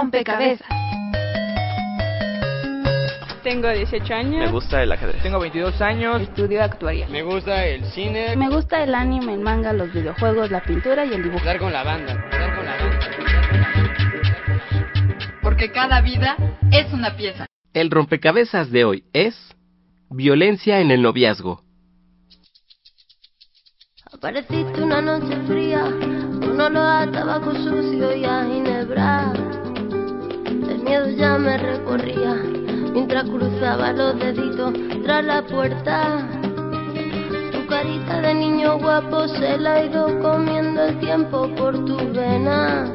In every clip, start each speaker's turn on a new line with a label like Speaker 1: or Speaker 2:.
Speaker 1: rompecabezas.
Speaker 2: Tengo 18 años.
Speaker 3: Me gusta el ajedrez.
Speaker 4: Tengo 22 años.
Speaker 5: Estudio actuaría.
Speaker 6: Me gusta el cine.
Speaker 7: Me gusta el anime, el manga, los videojuegos, la pintura y el dibujo.
Speaker 6: Estar con la banda. Estar con la banda.
Speaker 8: Porque cada vida es una pieza.
Speaker 9: El rompecabezas de hoy es violencia en el noviazgo.
Speaker 10: Apareciste una noche fría, un olor a tabaco sucio y a ginebra. Miedo ya me recorría mientras cruzaba los deditos tras la puerta. Tu carita de niño guapo se la ha ido comiendo el tiempo por tu vena.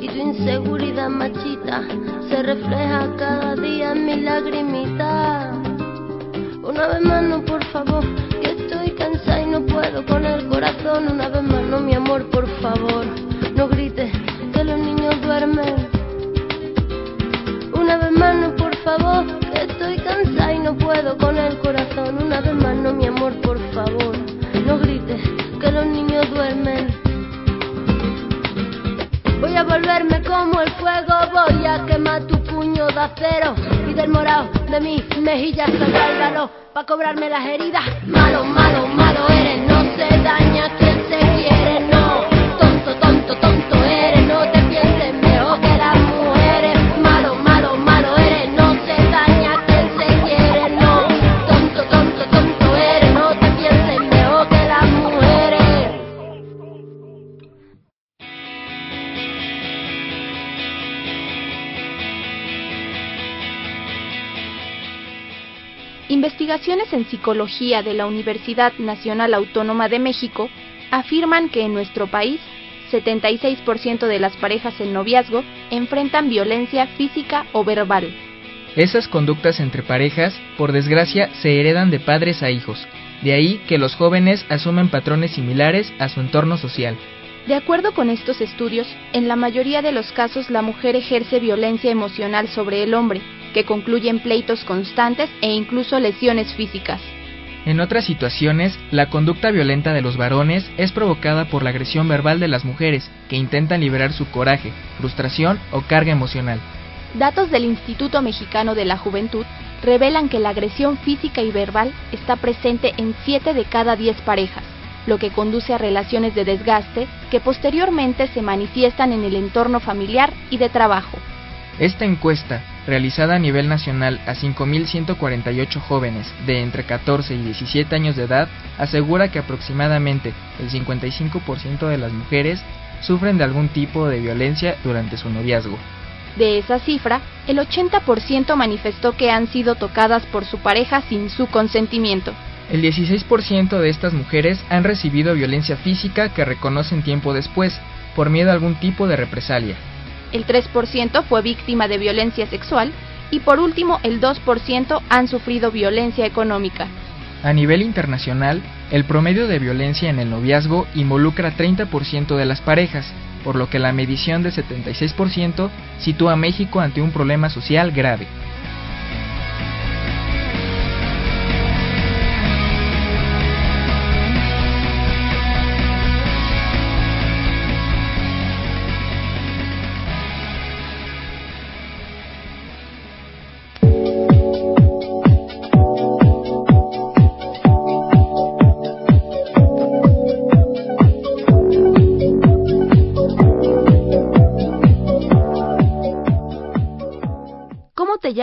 Speaker 10: Y tu inseguridad machita se refleja cada día en mi lagrimita. Una vez más, no, por favor, que estoy cansada y no puedo con el cobrarme las heridas.
Speaker 1: En psicología de la Universidad Nacional Autónoma de México afirman que en nuestro país 76% de las parejas en noviazgo enfrentan violencia física o verbal.
Speaker 4: Esas conductas entre parejas, por desgracia, se heredan de padres a hijos. De ahí que los jóvenes asumen patrones similares a su entorno social.
Speaker 1: De acuerdo con estos estudios, en la mayoría de los casos la mujer ejerce violencia emocional sobre el hombre, que concluye en pleitos constantes e incluso lesiones físicas.
Speaker 4: En otras situaciones, la conducta violenta de los varones es provocada por la agresión verbal de las mujeres, que intentan liberar su coraje, frustración o carga emocional.
Speaker 1: Datos del Instituto Mexicano de la Juventud revelan que la agresión física y verbal está presente en 7 de cada 10 parejas, lo que conduce a relaciones de desgaste que posteriormente se manifiestan en el entorno familiar y de trabajo.
Speaker 4: Esta encuesta, realizada a nivel nacional a 5.148 jóvenes de entre 14 y 17 años de edad, asegura que aproximadamente el 55% de las mujeres sufren de algún tipo de violencia durante su noviazgo.
Speaker 1: De esa cifra, el 80% manifestó que han sido tocadas por su pareja sin su consentimiento.
Speaker 4: El 16% de estas mujeres han recibido violencia física que reconocen tiempo después, por miedo a algún tipo de represalia.
Speaker 1: El 3% fue víctima de violencia sexual y por último el 2% han sufrido violencia económica.
Speaker 4: A nivel internacional, el promedio de violencia en el noviazgo involucra 30% de las parejas, por lo que la medición de 76% sitúa a México ante un problema social grave.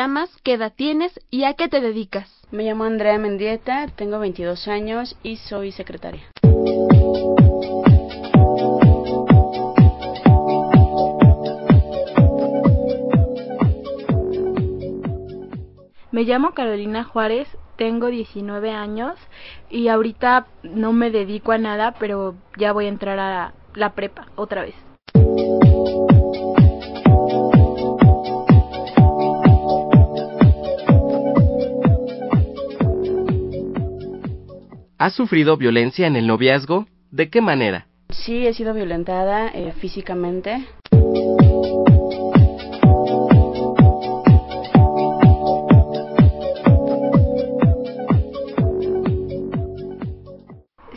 Speaker 1: Llamas? ¿Qué edad tienes? ¿Y a qué te dedicas?
Speaker 7: Me llamo Andrea Mendieta, tengo 22 años y soy secretaria.
Speaker 11: Me llamo Carolina Juárez, tengo 19 años y ahorita no me dedico a nada, pero ya voy a entrar a la prepa otra vez.
Speaker 9: ¿Has sufrido violencia en el noviazgo? ¿De qué manera?
Speaker 7: Sí, he sido violentada eh, físicamente.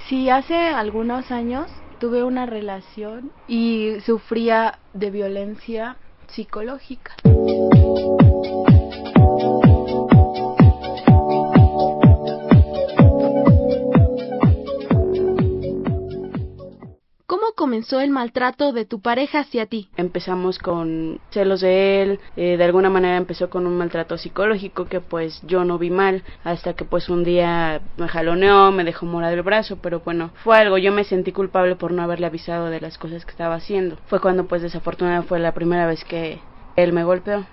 Speaker 11: Sí, hace algunos años tuve una relación y sufría de violencia psicológica.
Speaker 1: Comenzó el maltrato de tu pareja hacia ti?
Speaker 7: Empezamos con celos de él, eh, de alguna manera empezó con un maltrato psicológico que pues yo no vi mal, hasta que pues un día me jaloneó, me dejó morar el brazo, pero bueno, fue algo, yo me sentí culpable por no haberle avisado de las cosas que estaba haciendo. Fue cuando pues desafortunadamente fue la primera vez que él me golpeó.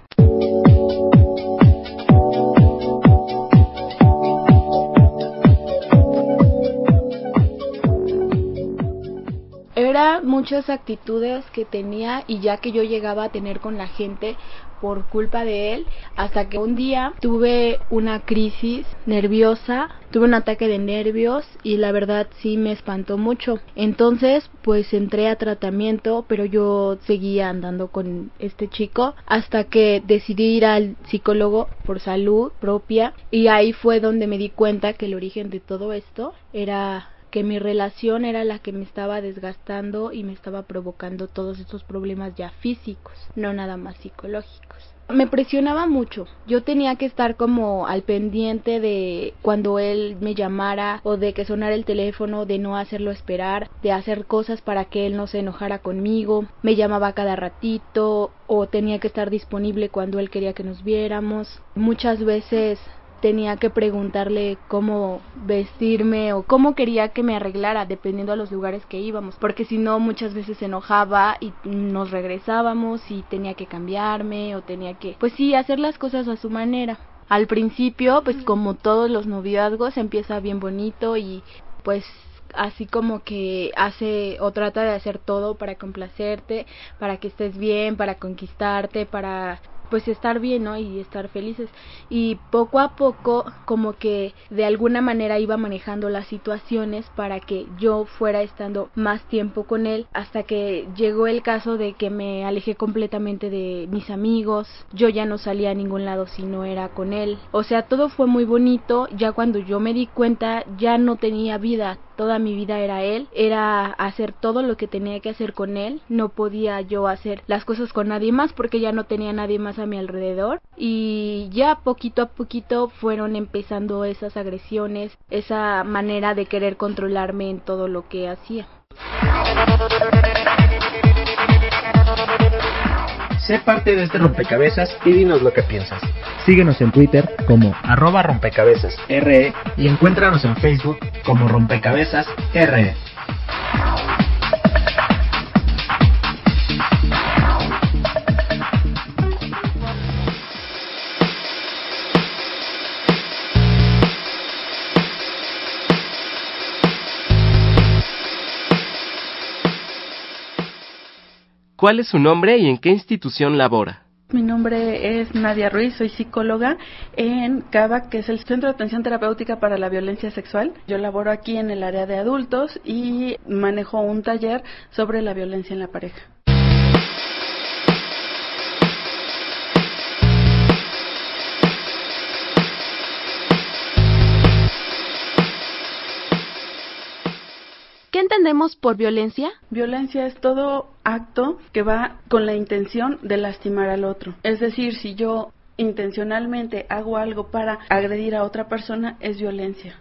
Speaker 11: Muchas actitudes que tenía y ya que yo llegaba a tener con la gente por culpa de él, hasta que un día tuve una crisis nerviosa, tuve un ataque de nervios y la verdad sí me espantó mucho. Entonces, pues entré a tratamiento, pero yo seguía andando con este chico hasta que decidí ir al psicólogo por salud propia y ahí fue donde me di cuenta que el origen de todo esto era que mi relación era la que me estaba desgastando y me estaba provocando todos estos problemas ya físicos, no nada más psicológicos. Me presionaba mucho. Yo tenía que estar como al pendiente de cuando él me llamara o de que sonara el teléfono, de no hacerlo esperar, de hacer cosas para que él no se enojara conmigo. Me llamaba cada ratito o tenía que estar disponible cuando él quería que nos viéramos. Muchas veces tenía que preguntarle cómo vestirme o cómo quería que me arreglara dependiendo a los lugares que íbamos, porque si no muchas veces se enojaba y nos regresábamos y tenía que cambiarme o tenía que, pues sí, hacer las cosas a su manera. Al principio, pues como todos los noviazgos, empieza bien bonito y pues así como que hace o trata de hacer todo para complacerte, para que estés bien, para conquistarte, para pues estar bien, ¿no? Y estar felices. Y poco a poco como que de alguna manera iba manejando las situaciones para que yo fuera estando más tiempo con él hasta que llegó el caso de que me alejé completamente de mis amigos, yo ya no salía a ningún lado si no era con él. O sea, todo fue muy bonito, ya cuando yo me di cuenta ya no tenía vida, toda mi vida era él, era hacer todo lo que tenía que hacer con él, no podía yo hacer las cosas con nadie más porque ya no tenía nadie más a mi alrededor y ya poquito a poquito fueron empezando esas agresiones, esa manera de querer controlarme en todo lo que hacía.
Speaker 3: Sé parte de este rompecabezas y dinos lo que piensas. Síguenos en Twitter como arroba rompecabezas RE y encuéntranos en Facebook como rompecabezas RE.
Speaker 9: ¿Cuál es su nombre y en qué institución labora?
Speaker 5: Mi nombre es Nadia Ruiz, soy psicóloga en CABA, que es el Centro de Atención Terapéutica para la Violencia Sexual. Yo laboro aquí en el área de adultos y manejo un taller sobre la violencia en la pareja.
Speaker 1: ¿Qué entendemos por violencia?
Speaker 5: Violencia es todo acto que va con la intención de lastimar al otro. Es decir, si yo intencionalmente hago algo para agredir a otra persona, es violencia.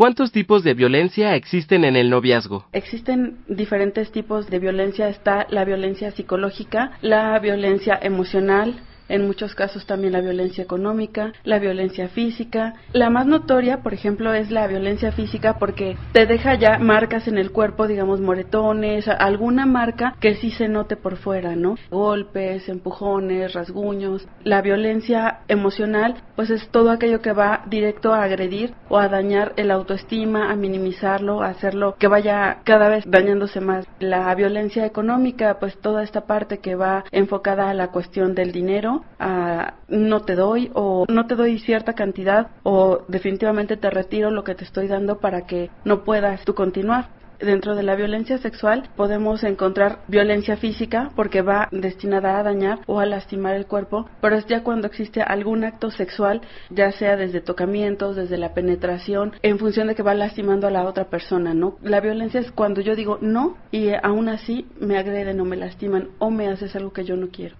Speaker 9: ¿Cuántos tipos de violencia existen en el noviazgo?
Speaker 5: Existen diferentes tipos de violencia. Está la violencia psicológica, la violencia emocional, en muchos casos también la violencia económica, la violencia física. La más notoria, por ejemplo, es la violencia física porque te deja ya marcas en el cuerpo, digamos moretones, alguna marca que sí se note por fuera, ¿no? Golpes, empujones, rasguños. La violencia emocional, pues es todo aquello que va directo a agredir o a dañar el autoestima, a minimizarlo, a hacerlo que vaya cada vez dañándose más. La violencia económica, pues toda esta parte que va enfocada a la cuestión del dinero, a no te doy o no te doy cierta cantidad o definitivamente te retiro lo que te estoy dando para que no puedas tú continuar. Dentro de la violencia sexual podemos encontrar violencia física porque va destinada a dañar o a lastimar el cuerpo, pero es ya cuando existe algún acto sexual, ya sea desde tocamientos, desde la penetración, en función de que va lastimando a la otra persona, ¿no? La violencia es cuando yo digo no y aún así me agreden o me lastiman o me haces algo que yo no quiero.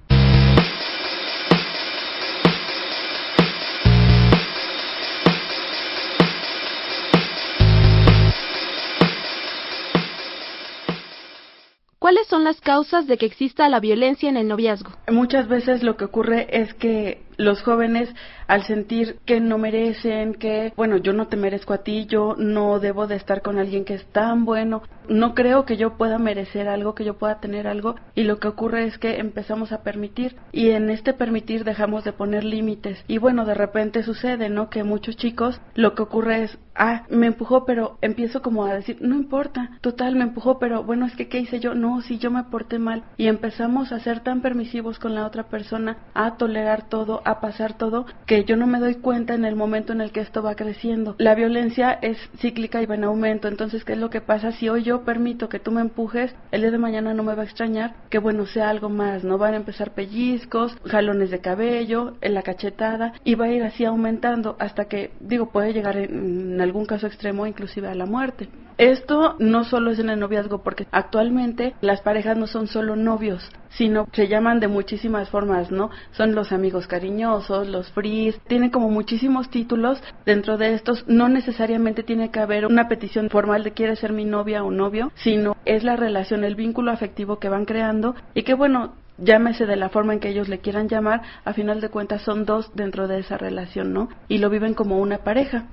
Speaker 1: ¿Cuáles son las causas de que exista la violencia en el noviazgo?
Speaker 5: Muchas veces lo que ocurre es que los jóvenes al sentir que no merecen, que, bueno, yo no te merezco a ti, yo no debo de estar con alguien que es tan bueno, no creo que yo pueda merecer algo, que yo pueda tener algo, y lo que ocurre es que empezamos a permitir, y en este permitir dejamos de poner límites, y bueno, de repente sucede, ¿no? Que muchos chicos lo que ocurre es, ah, me empujó, pero empiezo como a decir, no importa, total, me empujó, pero bueno, es que, ¿qué hice yo? No, si yo me porté mal, y empezamos a ser tan permisivos con la otra persona, a tolerar todo, pasar todo, que yo no me doy cuenta en el momento en el que esto va creciendo. La violencia es cíclica y va en aumento, entonces, ¿qué es lo que pasa? Si hoy yo permito que tú me empujes, el día de mañana no me va a extrañar que, bueno, sea algo más, ¿no? Van a empezar pellizcos, jalones de cabello, en la cachetada, y va a ir así aumentando hasta que, digo, puede llegar en, en algún caso extremo inclusive a la muerte. Esto no solo es en el noviazgo, porque actualmente las parejas no son solo novios, sino se llaman de muchísimas formas, ¿no? Son los amigos cariñosos, los fris, tienen como muchísimos títulos. Dentro de estos no necesariamente tiene que haber una petición formal de quiere ser mi novia o novio, sino es la relación, el vínculo afectivo que van creando y que bueno, llámese de la forma en que ellos le quieran llamar, a final de cuentas son dos dentro de esa relación, ¿no? Y lo viven como una pareja.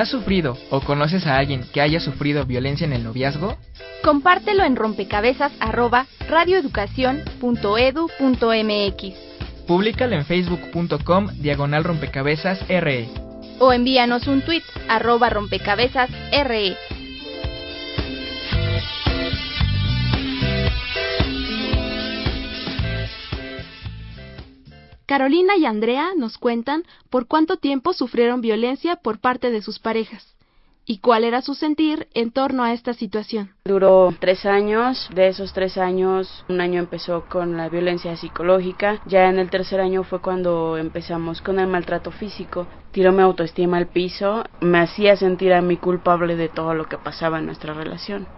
Speaker 4: ¿Has sufrido o conoces a alguien que haya sufrido violencia en el noviazgo?
Speaker 1: Compártelo en rompecabezas arroba radioeducación.edu.mx.
Speaker 4: Públicalo en facebook.com diagonal rompecabezas RE.
Speaker 1: O envíanos un tweet arroba rompecabezas RE. Carolina y Andrea nos cuentan por cuánto tiempo sufrieron violencia por parte de sus parejas y cuál era su sentir en torno a esta situación.
Speaker 7: Duró tres años, de esos tres años un año empezó con la violencia psicológica, ya en el tercer año fue cuando empezamos con el maltrato físico, tiró mi autoestima al piso, me hacía sentir a mí culpable de todo lo que pasaba en nuestra relación.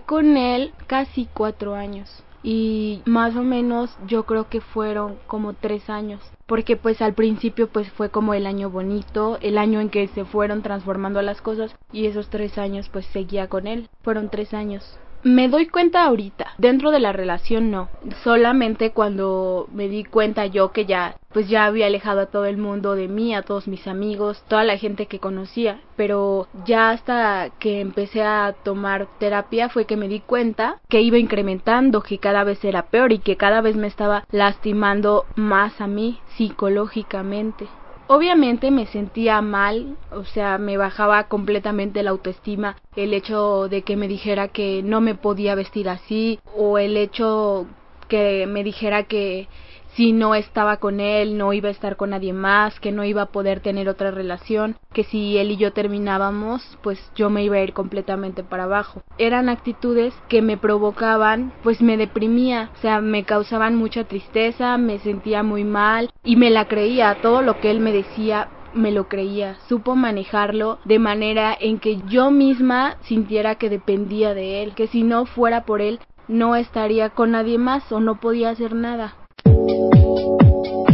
Speaker 11: Con él casi cuatro años y más o menos yo creo que fueron como tres años porque pues al principio pues fue como el año bonito, el año en que se fueron transformando las cosas y esos tres años pues seguía con él, fueron tres años. Me doy cuenta ahorita, dentro de la relación no, solamente cuando me di cuenta yo que ya, pues ya había alejado a todo el mundo de mí, a todos mis amigos, toda la gente que conocía, pero ya hasta que empecé a tomar terapia fue que me di cuenta que iba incrementando, que cada vez era peor y que cada vez me estaba lastimando más a mí psicológicamente. Obviamente me sentía mal, o sea, me bajaba completamente la autoestima el hecho de que me dijera que no me podía vestir así o el hecho que me dijera que si no estaba con él no iba a estar con nadie más, que no iba a poder tener otra relación, que si él y yo terminábamos, pues yo me iba a ir completamente para abajo. Eran actitudes que me provocaban, pues me deprimía, o sea, me causaban mucha tristeza, me sentía muy mal y me la creía, todo lo que él me decía me lo creía, supo manejarlo de manera en que yo misma sintiera que dependía de él, que si no fuera por él no estaría con nadie más o no podía hacer nada. あ!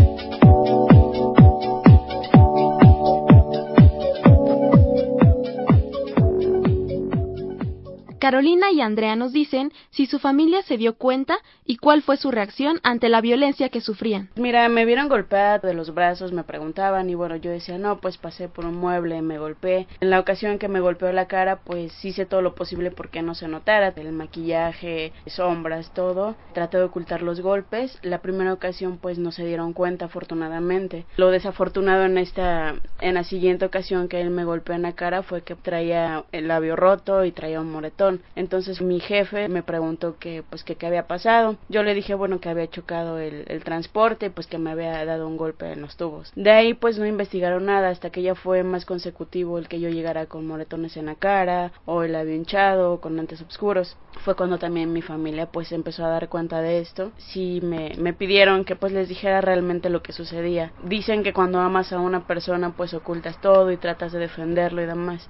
Speaker 1: Carolina y Andrea nos dicen si su familia se dio cuenta y cuál fue su reacción ante la violencia que sufrían.
Speaker 7: Mira, me vieron golpeada de los brazos, me preguntaban y bueno, yo decía, no, pues pasé por un mueble, me golpeé. En la ocasión que me golpeó la cara, pues hice todo lo posible porque no se notara, el maquillaje, sombras, todo. Traté de ocultar los golpes. La primera ocasión pues no se dieron cuenta afortunadamente. Lo desafortunado en esta en la siguiente ocasión que él me golpeó en la cara fue que traía el labio roto y traía un moretón. Entonces mi jefe me preguntó que pues qué había pasado. Yo le dije bueno que había chocado el, transporte pues que me había dado un golpe en los tubos. De ahí pues no investigaron nada hasta que ya fue más consecutivo el que yo llegara con moretones en la cara o el labio hinchado con lentes oscuros. Fue cuando también mi familia pues empezó a dar cuenta de esto. Sí me, me pidieron que pues les dijera realmente lo que sucedía. Dicen que cuando amas a una persona pues ocultas todo y tratas de defenderlo y demás.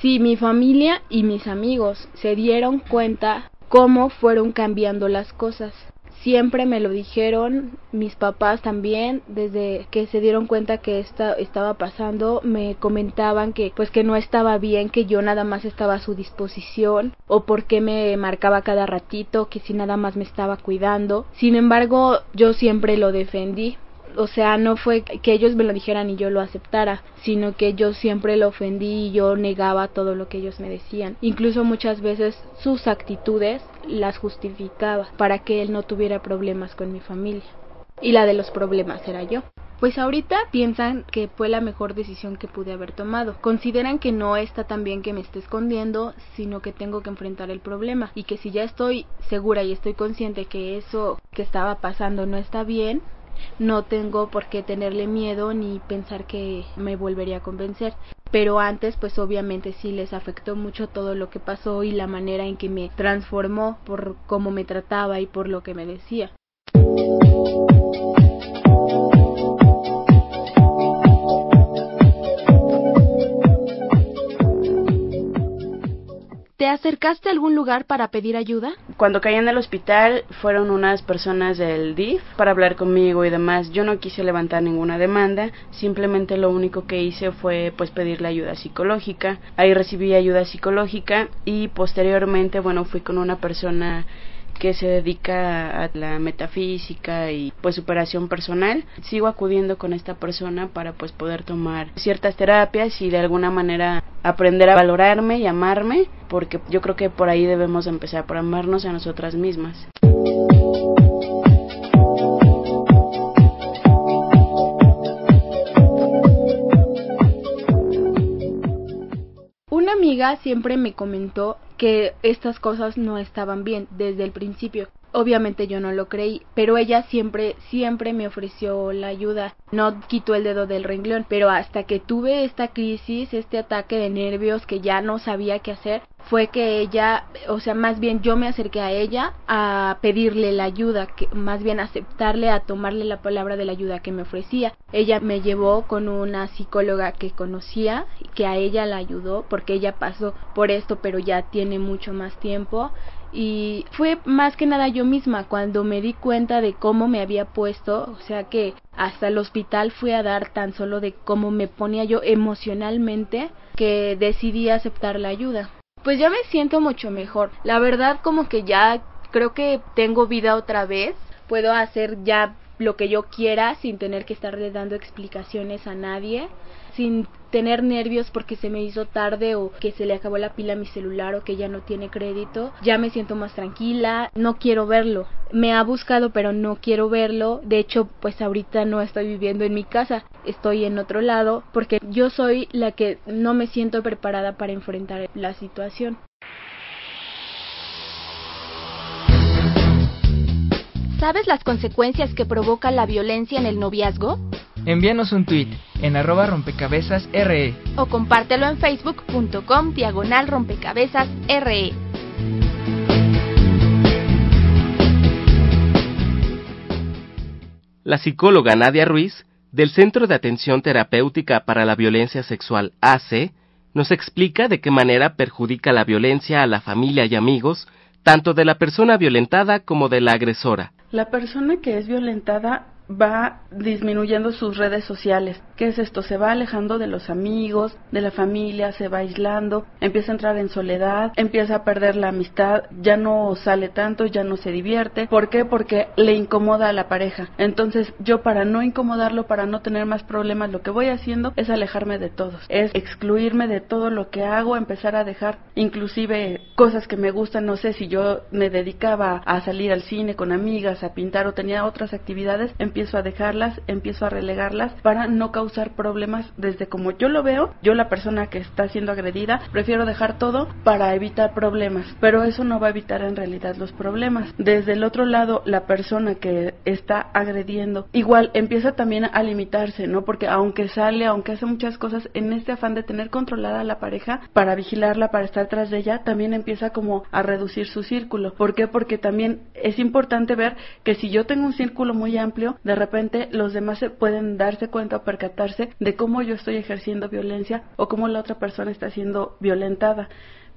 Speaker 11: Si mi familia y mis amigos se dieron cuenta cómo fueron cambiando las cosas. Siempre me lo dijeron, mis papás también, desde que se dieron cuenta que esta, estaba pasando, me comentaban que pues que no estaba bien, que yo nada más estaba a su disposición, o por qué me marcaba cada ratito, que si nada más me estaba cuidando. Sin embargo, yo siempre lo defendí, o sea, no fue que ellos me lo dijeran y yo lo aceptara, sino que yo siempre lo ofendí y yo negaba todo lo que ellos me decían. Incluso muchas veces sus actitudes las justificaba para que él no tuviera problemas con mi familia. Y la de los problemas era yo. Pues ahorita piensan que fue la mejor decisión que pude haber tomado. Consideran que no está tan bien que me esté escondiendo, sino que tengo que enfrentar el problema. Y que si ya estoy segura y estoy consciente que eso que estaba pasando no está bien, no tengo por qué tenerle miedo ni pensar que me volvería a convencer. Pero antes, pues obviamente sí les afectó mucho todo lo que pasó y la manera en que me transformó por cómo me trataba y por lo que me decía.
Speaker 1: Acercaste a algún lugar para pedir ayuda?
Speaker 7: Cuando caí en el hospital fueron unas personas del DIF para hablar conmigo y demás. Yo no quise levantar ninguna demanda, simplemente lo único que hice fue pues pedirle ayuda psicológica. Ahí recibí ayuda psicológica y posteriormente, bueno, fui con una persona que se dedica a la metafísica y pues superación personal. Sigo acudiendo con esta persona para pues poder tomar ciertas terapias y de alguna manera aprender a valorarme y amarme, porque yo creo que por ahí debemos empezar por amarnos a nosotras mismas.
Speaker 11: Una amiga siempre me comentó que estas cosas no estaban bien desde el principio. Obviamente yo no lo creí, pero ella siempre, siempre me ofreció la ayuda. No quitó el dedo del renglón, pero hasta que tuve esta crisis, este ataque de nervios que ya no sabía qué hacer, fue que ella, o sea, más bien yo me acerqué a ella a pedirle la ayuda, que más bien aceptarle, a tomarle la palabra de la ayuda que me ofrecía. Ella me llevó con una psicóloga que conocía, que a ella la ayudó, porque ella pasó por esto, pero ya tiene mucho más tiempo y fue más que nada yo misma cuando me di cuenta de cómo me había puesto, o sea que hasta el hospital fui a dar tan solo de cómo me ponía yo emocionalmente que decidí aceptar la ayuda. Pues ya me siento mucho mejor. La verdad como que ya creo que tengo vida otra vez. Puedo hacer ya lo que yo quiera sin tener que estarle dando explicaciones a nadie sin tener nervios porque se me hizo tarde o que se le acabó la pila a mi celular o que ya no tiene crédito, ya me siento más tranquila, no quiero verlo. Me ha buscado pero no quiero verlo. De hecho, pues ahorita no estoy viviendo en mi casa, estoy en otro lado porque yo soy la que no me siento preparada para enfrentar la situación.
Speaker 1: ¿Sabes las consecuencias que provoca la violencia en el noviazgo?
Speaker 4: Envíanos un tweet en arroba rompecabezas RE
Speaker 1: o compártelo en facebook.com diagonal rompecabezas RE.
Speaker 9: La psicóloga Nadia Ruiz, del Centro de Atención Terapéutica para la Violencia Sexual AC, nos explica de qué manera perjudica la violencia a la familia y amigos, tanto de la persona violentada como de la agresora.
Speaker 5: La persona que es violentada va disminuyendo sus redes sociales. ¿Qué es esto? Se va alejando de los amigos, de la familia, se va aislando, empieza a entrar en soledad, empieza a perder la amistad, ya no sale tanto, ya no se divierte. ¿Por qué? Porque le incomoda a la pareja. Entonces yo para no incomodarlo, para no tener más problemas, lo que voy haciendo es alejarme de todos, es excluirme de todo lo que hago, empezar a dejar inclusive cosas que me gustan, no sé si yo me dedicaba a salir al cine con amigas, a pintar o tenía otras actividades, empiezo a dejarlas, empiezo a relegarlas para no causar problemas desde como yo lo veo, yo la persona que está siendo agredida, prefiero dejar todo para evitar problemas, pero eso no va a evitar en realidad los problemas. Desde el otro lado, la persona que está agrediendo igual empieza también a limitarse, ¿no? Porque aunque sale, aunque hace muchas cosas en este afán de tener controlada a la pareja para vigilarla, para estar tras de ella, también empieza como a reducir su círculo. ¿Por qué? Porque también es importante ver que si yo tengo un círculo muy amplio, de repente los demás se pueden darse cuenta o percatarse de cómo yo estoy ejerciendo violencia o cómo la otra persona está siendo violentada.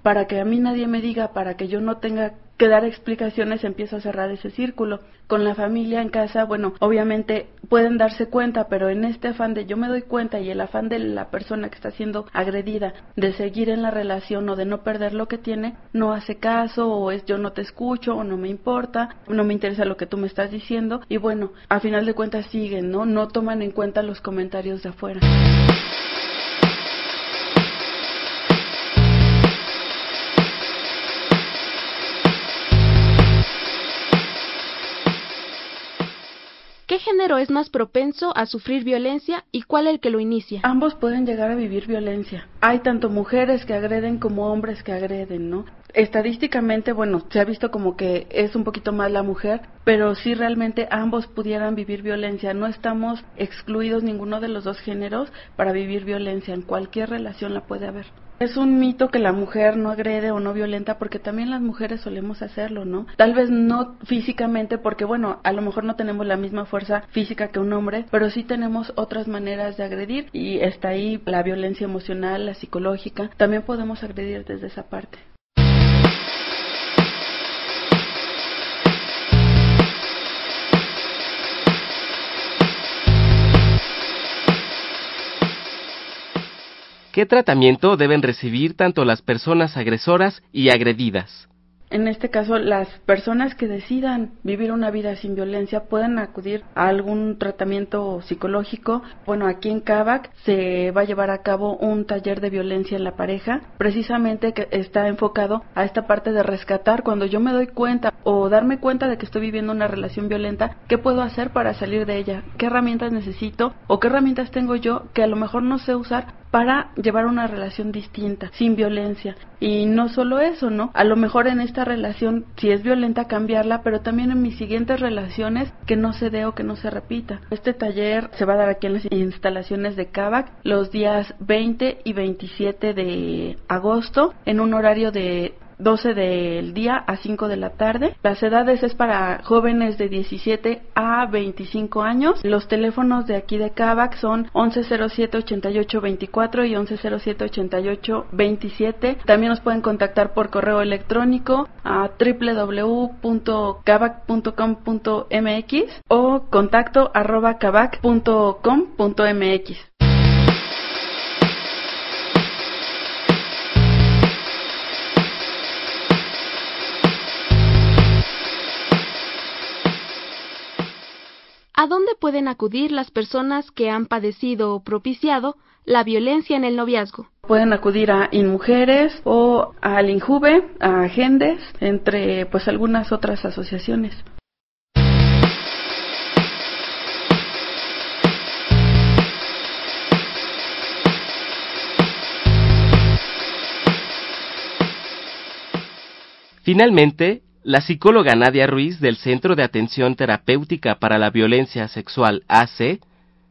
Speaker 5: Para que a mí nadie me diga, para que yo no tenga que dar explicaciones, empiezo a cerrar ese círculo. Con la familia en casa, bueno, obviamente pueden darse cuenta, pero en este afán de yo me doy cuenta y el afán de la persona que está siendo agredida de seguir en la relación o de no perder lo que tiene, no hace caso o es yo no te escucho o no me importa, no me interesa lo que tú me estás diciendo y bueno, a final de cuentas siguen, ¿no? No toman en cuenta los comentarios de afuera.
Speaker 1: ¿Qué género es más propenso a sufrir violencia y cuál el que lo inicia?
Speaker 5: Ambos pueden llegar a vivir violencia. Hay tanto mujeres que agreden como hombres que agreden, ¿no? Estadísticamente, bueno, se ha visto como que es un poquito más la mujer, pero sí realmente ambos pudieran vivir violencia. No estamos excluidos ninguno de los dos géneros para vivir violencia. En cualquier relación la puede haber. Es un mito que la mujer no agrede o no violenta porque también las mujeres solemos hacerlo, ¿no? Tal vez no físicamente porque, bueno, a lo mejor no tenemos la misma fuerza física que un hombre, pero sí tenemos otras maneras de agredir y está ahí la violencia emocional, la psicológica. También podemos agredir desde esa parte.
Speaker 9: ¿Qué tratamiento deben recibir tanto las personas agresoras y agredidas?
Speaker 5: En este caso, las personas que decidan vivir una vida sin violencia pueden acudir a algún tratamiento psicológico. Bueno, aquí en Kavak se va a llevar a cabo un taller de violencia en la pareja, precisamente que está enfocado a esta parte de rescatar cuando yo me doy cuenta o darme cuenta de que estoy viviendo una relación violenta, ¿qué puedo hacer para salir de ella? ¿Qué herramientas necesito o qué herramientas tengo yo que a lo mejor no sé usar para llevar una relación distinta, sin violencia. Y no solo eso, ¿no? A lo mejor en esta relación, si es violenta, cambiarla, pero también en mis siguientes relaciones que no se dé o que no se repita. Este taller se va a dar aquí en las instalaciones de Kavak los días 20 y 27 de agosto en un horario de 12 del día a 5 de la tarde. Las edades es para jóvenes de 17 a 25 años. Los teléfonos de aquí de Kavak son 1107-8824 y 1107-8827. También nos pueden contactar por correo electrónico a www.kavak.com.mx o contacto arroba.
Speaker 1: ¿A dónde pueden acudir las personas que han padecido o propiciado la violencia en el noviazgo?
Speaker 5: Pueden acudir a InMujeres o al INJUVE, a Agendes, entre pues algunas otras asociaciones.
Speaker 9: Finalmente, la psicóloga Nadia Ruiz del Centro de Atención Terapéutica para la Violencia Sexual AC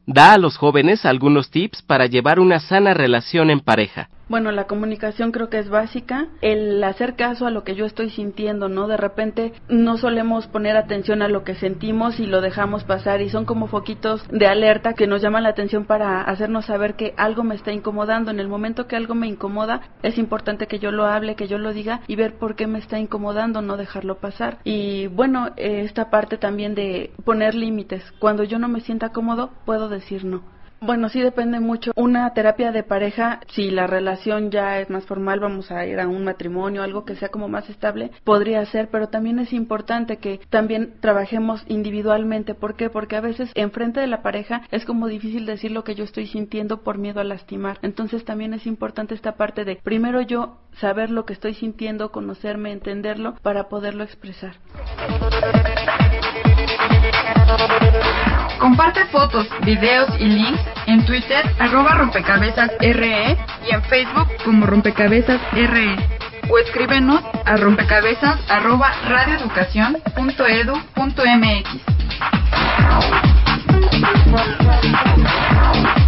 Speaker 9: da a los jóvenes algunos tips para llevar una sana relación en pareja.
Speaker 5: Bueno, la comunicación creo que es básica, el hacer caso a lo que yo estoy sintiendo, ¿no? De repente no solemos poner atención a lo que sentimos y lo dejamos pasar y son como foquitos de alerta que nos llaman la atención para hacernos saber que algo me está incomodando. En el momento que algo me incomoda, es importante que yo lo hable, que yo lo diga y ver por qué me está incomodando, no dejarlo pasar. Y bueno, esta parte también de poner límites. Cuando yo no me sienta cómodo, puedo decir no. Bueno, sí depende mucho. Una terapia de pareja, si la relación ya es más formal, vamos a ir a un matrimonio, algo que sea como más estable, podría ser, pero también es importante que también trabajemos individualmente. ¿Por qué? Porque a veces enfrente de la pareja es como difícil decir lo que yo estoy sintiendo por miedo a lastimar. Entonces también es importante esta parte de primero yo saber lo que estoy sintiendo, conocerme, entenderlo para poderlo expresar.
Speaker 8: Comparte fotos, videos y links en Twitter arroba rompecabezas RE y en Facebook como rompecabezas RE o escríbenos a rompecabezas arroba radioeducación.edu.mx.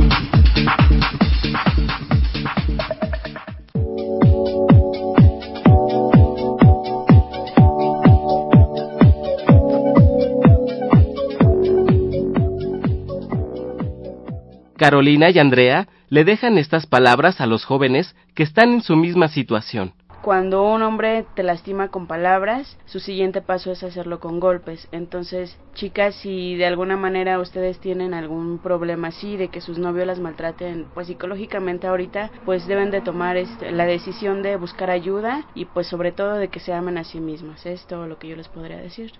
Speaker 9: Carolina y Andrea le dejan estas palabras a los jóvenes que están en su misma situación.
Speaker 7: Cuando un hombre te lastima con palabras, su siguiente paso es hacerlo con golpes. Entonces, chicas, si de alguna manera ustedes tienen algún problema así, de que sus novios las maltraten, pues psicológicamente ahorita, pues deben de tomar este, la decisión de buscar ayuda y pues sobre todo de que se amen a sí mismas. Es todo lo que yo les podría decir.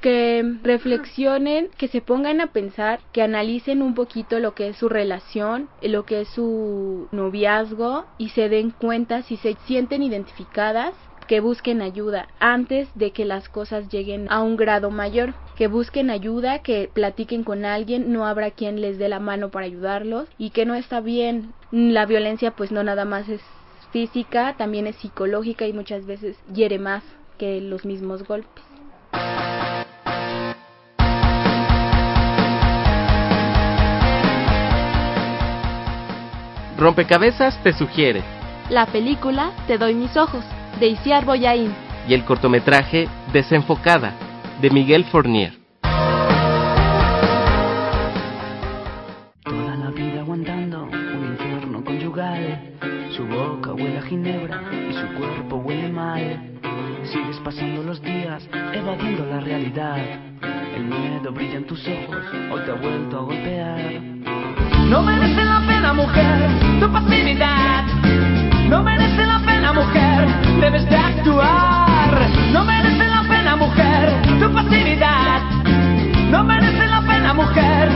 Speaker 11: Que reflexionen, que se pongan a pensar, que analicen un poquito lo que es su relación, lo que es su noviazgo y se den cuenta si se sienten identificadas que busquen ayuda antes de que las cosas lleguen a un grado mayor, que busquen ayuda, que platiquen con alguien, no habrá quien les dé la mano para ayudarlos y que no está bien. La violencia pues no nada más es física, también es psicológica y muchas veces hiere más que los mismos golpes.
Speaker 9: Rompecabezas te sugiere.
Speaker 1: La película Te doy mis ojos, de Isiar Boyain.
Speaker 9: Y el cortometraje Desenfocada, de Miguel Fournier.
Speaker 12: Toda la vida aguantando un infierno conyugal. Su boca huele a ginebra y su cuerpo huele mal. Sigues pasando los días evadiendo la realidad. El miedo brilla en tus ojos, hoy te ha vuelto a golpear. No merece la pena, mujer, tu pasividad. No merece la pena, mujer, debes de actuar. No merece la pena, mujer, tu pasividad. No merece la pena, mujer,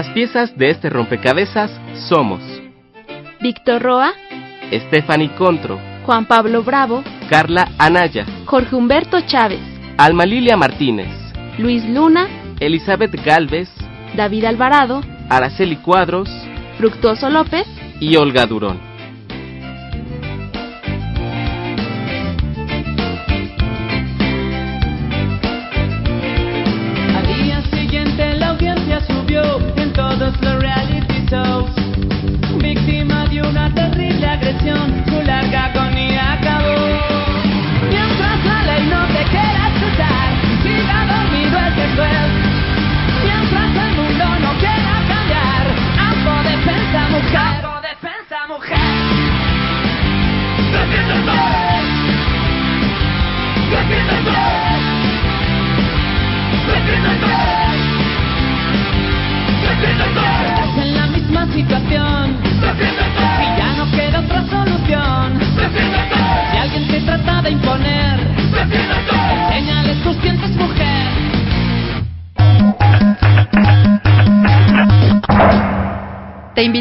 Speaker 9: Las
Speaker 12: piezas de este rompecabezas somos.
Speaker 13: Víctor Roa,
Speaker 12: Stephanie Contro,
Speaker 13: Juan Pablo Bravo,
Speaker 12: Carla Anaya,
Speaker 13: Jorge Humberto Chávez,
Speaker 12: Alma Lilia Martínez,
Speaker 13: Luis Luna,
Speaker 12: Elizabeth Galvez,
Speaker 13: David Alvarado,
Speaker 12: Araceli Cuadros.
Speaker 13: Fructuoso López.
Speaker 12: Y Olga Durón.